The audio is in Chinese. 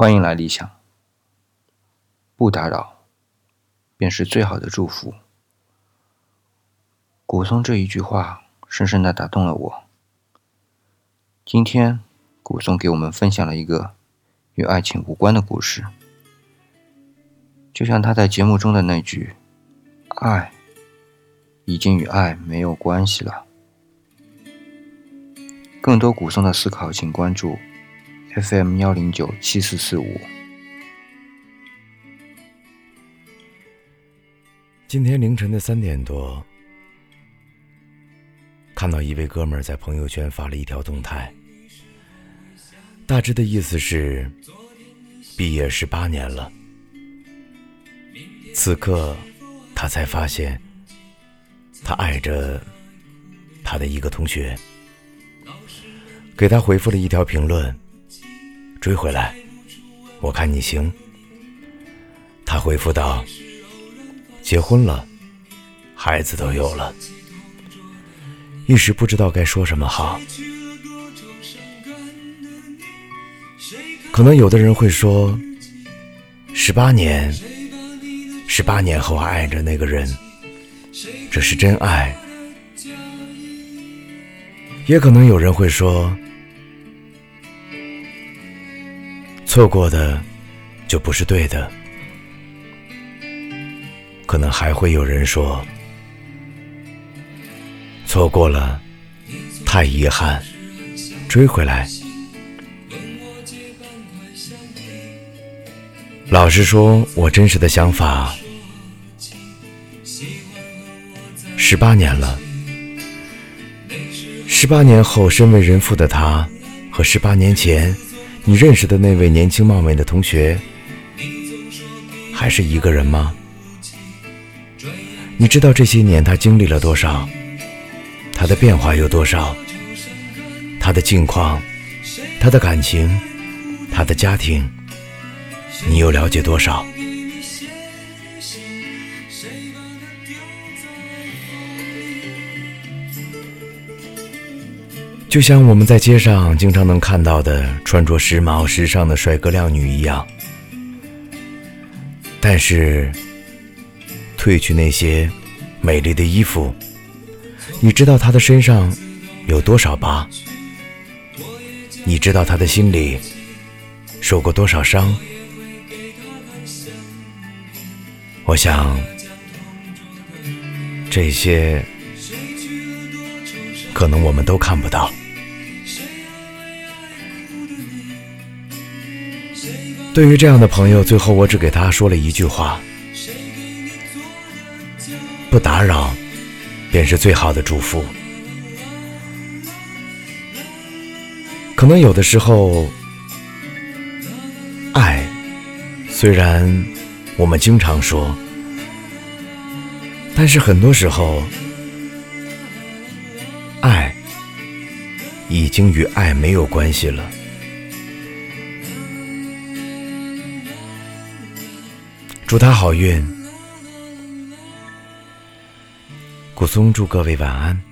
欢迎来理想，不打扰便是最好的祝福。古松这一句话深深的打动了我。今天，古松给我们分享了一个与爱情无关的故事，就像他在节目中的那句：“爱已经与爱没有关系了。”更多古松的思考，请关注。FM 幺零九七四四五。今天凌晨的三点多，看到一位哥们在朋友圈发了一条动态，大致的意思是：毕业十八年了，此刻他才发现，他爱着他的一个同学，给他回复了一条评论。追回来，我看你行。他回复道：“结婚了，孩子都有了。”一时不知道该说什么好。可能有的人会说：“十八年，十八年后还爱着那个人，这是真爱。”也可能有人会说。错过的就不是对的，可能还会有人说，错过了太遗憾，追回来。老实说，我真实的想法，十八年了，十八年后，身为人父的他，和十八年前。你认识的那位年轻貌美的同学，还是一个人吗？你知道这些年他经历了多少？他的变化有多少？他的近况，他的感情，他的家庭，你又了解多少？就像我们在街上经常能看到的穿着时髦时尚的帅哥靓女一样，但是褪去那些美丽的衣服，你知道他的身上有多少疤？你知道他的心里受过多少伤？我想，这些可能我们都看不到。对于这样的朋友，最后我只给他说了一句话：不打扰，便是最好的祝福。可能有的时候，爱虽然我们经常说，但是很多时候，爱已经与爱没有关系了。祝他好运，古松祝各位晚安。